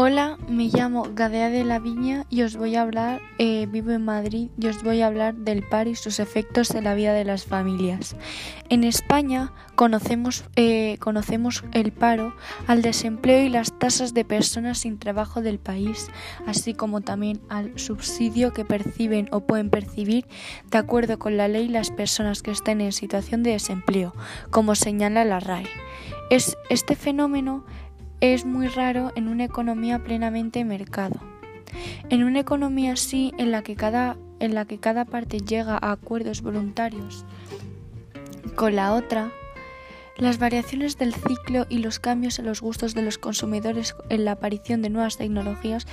Hola, me llamo Gadea de la Viña y os voy a hablar, eh, vivo en Madrid y os voy a hablar del paro y sus efectos en la vida de las familias. En España conocemos, eh, conocemos el paro, al desempleo y las tasas de personas sin trabajo del país, así como también al subsidio que perciben o pueden percibir de acuerdo con la ley las personas que estén en situación de desempleo, como señala la RAE. Es, este fenómeno es muy raro en una economía plenamente mercado. En una economía así, en la que cada, en la que cada parte llega a acuerdos voluntarios con la otra, las variaciones del ciclo y los cambios en los gustos de los consumidores en la aparición de nuevas tecnologías